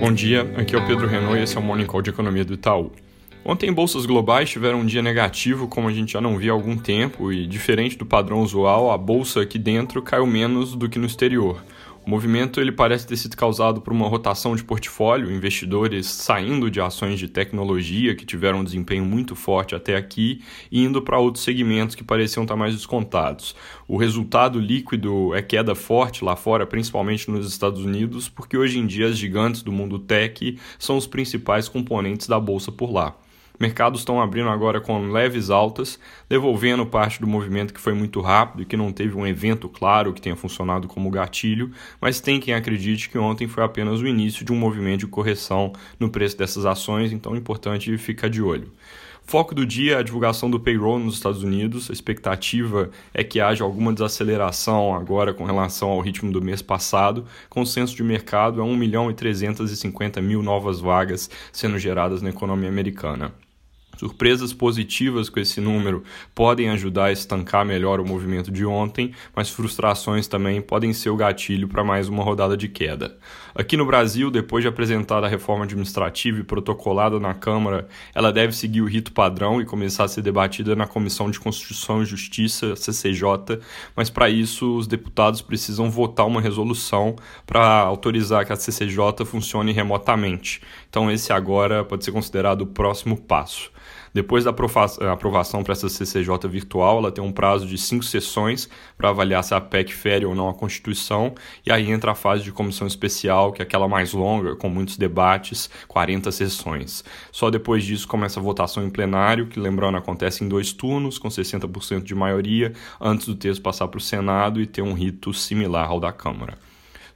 Bom dia, aqui é o Pedro Renault e esse é o Morning Call de Economia do Itaú. Ontem, bolsas globais tiveram um dia negativo, como a gente já não via há algum tempo, e diferente do padrão usual, a bolsa aqui dentro caiu menos do que no exterior. O movimento ele parece ter sido causado por uma rotação de portfólio, investidores saindo de ações de tecnologia que tiveram um desempenho muito forte até aqui e indo para outros segmentos que pareciam estar mais descontados. O resultado líquido é queda forte lá fora, principalmente nos Estados Unidos, porque hoje em dia as gigantes do mundo tech são os principais componentes da bolsa por lá. Mercados estão abrindo agora com leves altas, devolvendo parte do movimento que foi muito rápido e que não teve um evento claro que tenha funcionado como gatilho, mas tem quem acredite que ontem foi apenas o início de um movimento de correção no preço dessas ações, então é importante ficar de olho. Foco do dia a divulgação do payroll nos Estados Unidos. A expectativa é que haja alguma desaceleração agora com relação ao ritmo do mês passado. Consenso de mercado é 1 milhão e 350 mil novas vagas sendo geradas na economia americana. Surpresas positivas com esse número podem ajudar a estancar melhor o movimento de ontem, mas frustrações também podem ser o gatilho para mais uma rodada de queda. Aqui no Brasil, depois de apresentada a reforma administrativa e protocolada na Câmara, ela deve seguir o rito padrão e começar a ser debatida na Comissão de Constituição e Justiça, CCJ, mas para isso os deputados precisam votar uma resolução para autorizar que a CCJ funcione remotamente. Então esse agora pode ser considerado o próximo passo. Depois da aprovação para essa CCJ virtual, ela tem um prazo de cinco sessões para avaliar se a PEC fere ou não a Constituição, e aí entra a fase de comissão especial, que é aquela mais longa, com muitos debates, 40 sessões. Só depois disso começa a votação em plenário, que lembrando acontece em dois turnos, com 60% de maioria, antes do texto passar para o Senado e ter um rito similar ao da Câmara.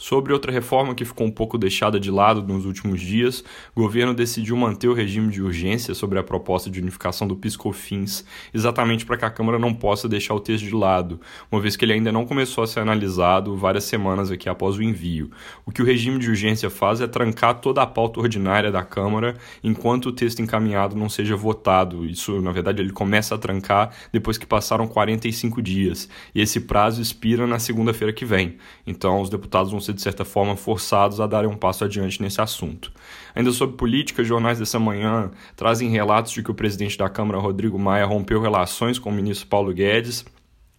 Sobre outra reforma que ficou um pouco deixada de lado nos últimos dias, o governo decidiu manter o regime de urgência sobre a proposta de unificação do PiscoFins, exatamente para que a Câmara não possa deixar o texto de lado, uma vez que ele ainda não começou a ser analisado várias semanas aqui após o envio. O que o regime de urgência faz é trancar toda a pauta ordinária da Câmara enquanto o texto encaminhado não seja votado. Isso, na verdade, ele começa a trancar depois que passaram 45 dias, e esse prazo expira na segunda-feira que vem. Então, os deputados vão ser, de certa forma, forçados a darem um passo adiante nesse assunto. Ainda sobre política, jornais dessa manhã trazem relatos de que o presidente da Câmara, Rodrigo Maia, rompeu relações com o ministro Paulo Guedes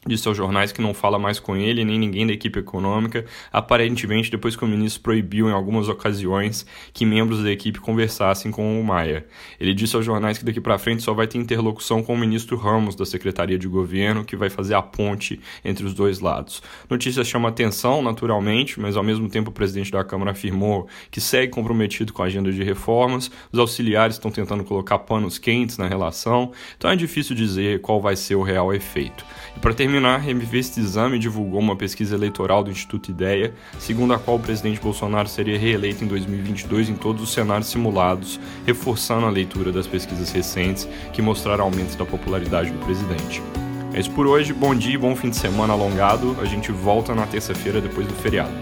disse aos jornais que não fala mais com ele nem ninguém da equipe econômica, aparentemente depois que o ministro proibiu em algumas ocasiões que membros da equipe conversassem com o Maia. Ele disse aos jornais que daqui para frente só vai ter interlocução com o ministro Ramos da Secretaria de Governo, que vai fazer a ponte entre os dois lados. Notícia chama atenção, naturalmente, mas ao mesmo tempo o presidente da Câmara afirmou que segue comprometido com a agenda de reformas, os auxiliares estão tentando colocar panos quentes na relação, então é difícil dizer qual vai ser o real efeito. E para terminar terminar, a Exame divulgou uma pesquisa eleitoral do Instituto Ideia, segundo a qual o presidente Bolsonaro seria reeleito em 2022 em todos os cenários simulados, reforçando a leitura das pesquisas recentes que mostraram aumento da popularidade do presidente. É isso por hoje, bom dia e bom fim de semana alongado. A gente volta na terça-feira depois do feriado.